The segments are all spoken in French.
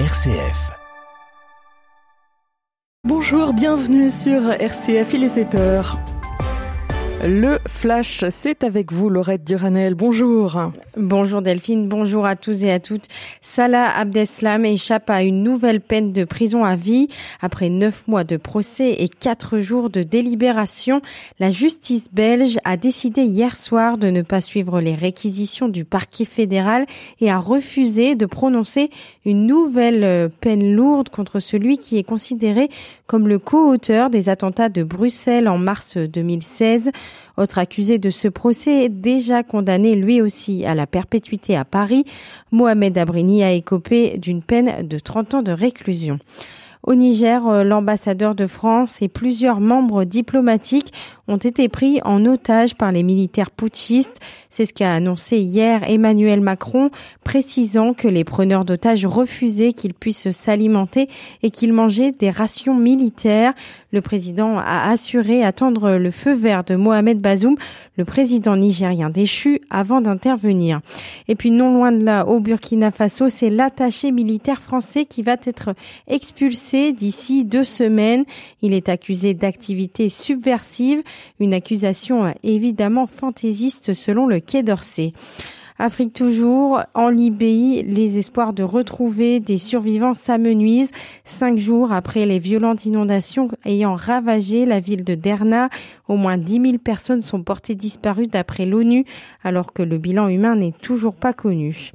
RCF. Bonjour, bienvenue sur RCF, il est 7 heures. Le Flash, c'est avec vous, Laurette Duranel. Bonjour. Bonjour Delphine, bonjour à tous et à toutes. Salah Abdeslam échappe à une nouvelle peine de prison à vie. Après neuf mois de procès et quatre jours de délibération, la justice belge a décidé hier soir de ne pas suivre les réquisitions du parquet fédéral et a refusé de prononcer une nouvelle peine lourde contre celui qui est considéré comme le co-auteur des attentats de Bruxelles en mars 2016. Autre accusé de ce procès, déjà condamné lui aussi à la perpétuité à Paris, Mohamed Abrini a écopé d'une peine de 30 ans de réclusion. Au Niger, euh, l'ambassadeur de France et plusieurs membres diplomatiques ont été pris en otage par les militaires putschistes. C'est ce qu'a annoncé hier Emmanuel Macron, précisant que les preneurs d'otages refusaient qu'ils puissent s'alimenter et qu'ils mangeaient des rations militaires. Le président a assuré attendre le feu vert de Mohamed Bazoum, le président nigérien déchu, avant d'intervenir. Et puis non loin de là, au Burkina Faso, c'est l'attaché militaire français qui va être expulsé d'ici deux semaines. Il est accusé d'activités subversives une accusation évidemment fantaisiste selon le Quai d'Orsay. Afrique toujours, en Libye, les espoirs de retrouver des survivants s'amenuisent. Cinq jours après les violentes inondations ayant ravagé la ville de Derna, au moins 10 000 personnes sont portées disparues d'après l'ONU, alors que le bilan humain n'est toujours pas connu.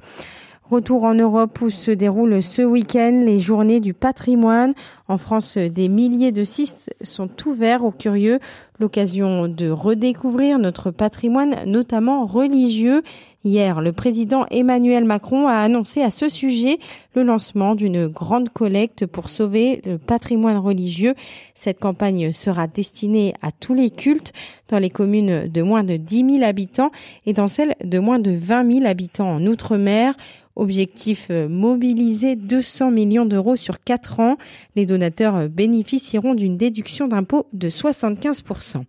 Retour en Europe où se déroulent ce week-end les journées du patrimoine. En France, des milliers de sites sont ouverts aux curieux, l'occasion de redécouvrir notre patrimoine, notamment religieux. Hier, le président Emmanuel Macron a annoncé à ce sujet le lancement d'une grande collecte pour sauver le patrimoine religieux. Cette campagne sera destinée à tous les cultes dans les communes de moins de 10 000 habitants et dans celles de moins de 20 000 habitants en Outre-mer. Objectif euh, mobiliser 200 millions d'euros sur 4 ans. Les donateurs euh, bénéficieront d'une déduction d'impôt de 75%.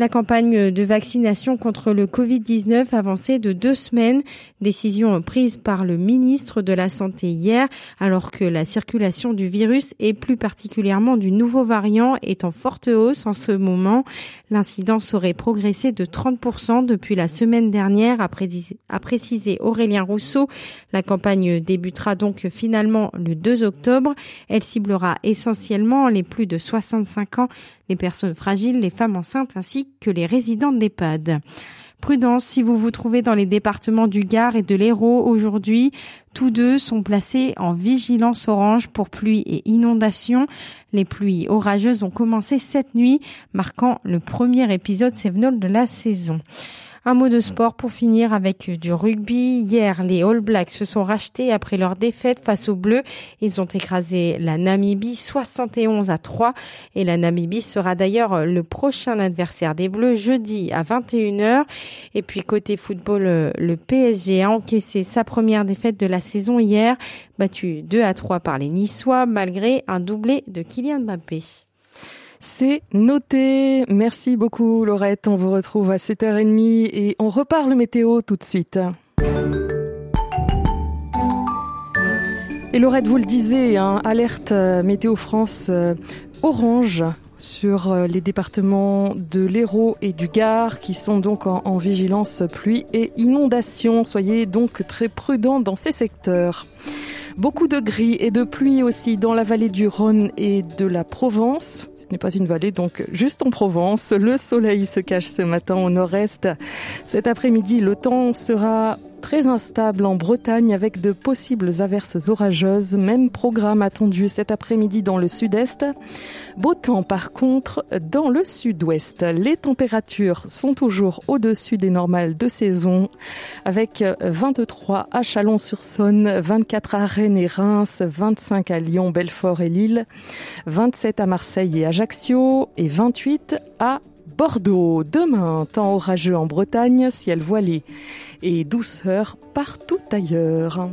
La campagne de vaccination contre le Covid-19 avancée de deux semaines, décision prise par le ministre de la Santé hier, alors que la circulation du virus et plus particulièrement du nouveau variant est en forte hausse en ce moment. L'incidence aurait progressé de 30% depuis la semaine dernière, a précisé Aurélien Rousseau. La campagne débutera donc finalement le 2 octobre. Elle ciblera essentiellement les plus de 65 ans, les personnes fragiles, les femmes enceintes ainsi que les résidents d'EHPAD. Prudence si vous vous trouvez dans les départements du Gard et de l'Hérault aujourd'hui. Tous deux sont placés en vigilance orange pour pluie et inondation. Les pluies orageuses ont commencé cette nuit, marquant le premier épisode sévenol de la saison. Un mot de sport pour finir avec du rugby. Hier, les All Blacks se sont rachetés après leur défaite face aux Bleus. Ils ont écrasé la Namibie 71 à 3 et la Namibie sera d'ailleurs le prochain adversaire des Bleus jeudi à 21h. Et puis côté football, le PSG a encaissé sa première défaite de la saison hier, battu 2 à 3 par les Niçois malgré un doublé de Kylian Mbappé. C'est noté. Merci beaucoup, Laurette. On vous retrouve à 7h30 et on repart le météo tout de suite. Et Laurette, vous le disiez, hein, alerte euh, Météo France euh, orange sur euh, les départements de l'Hérault et du Gard qui sont donc en vigilance pluie et inondation. Soyez donc très prudents dans ces secteurs. Beaucoup de gris et de pluie aussi dans la vallée du Rhône et de la Provence. Ce n'est pas une vallée, donc juste en Provence. Le soleil se cache ce matin au nord-est. Cet après-midi, le temps sera très instable en Bretagne avec de possibles averses orageuses. Même programme attendu cet après-midi dans le sud-est. Beau temps par contre dans le sud-ouest. Les températures sont toujours au-dessus des normales de saison avec 23 à Chalon-sur-Saône, 24 à Rennes et Reims, 25 à Lyon, Belfort et Lille, 27 à Marseille et Ajaccio et 28 à Bordeaux. Demain, temps orageux en Bretagne, ciel voilé et douceur partout ailleurs.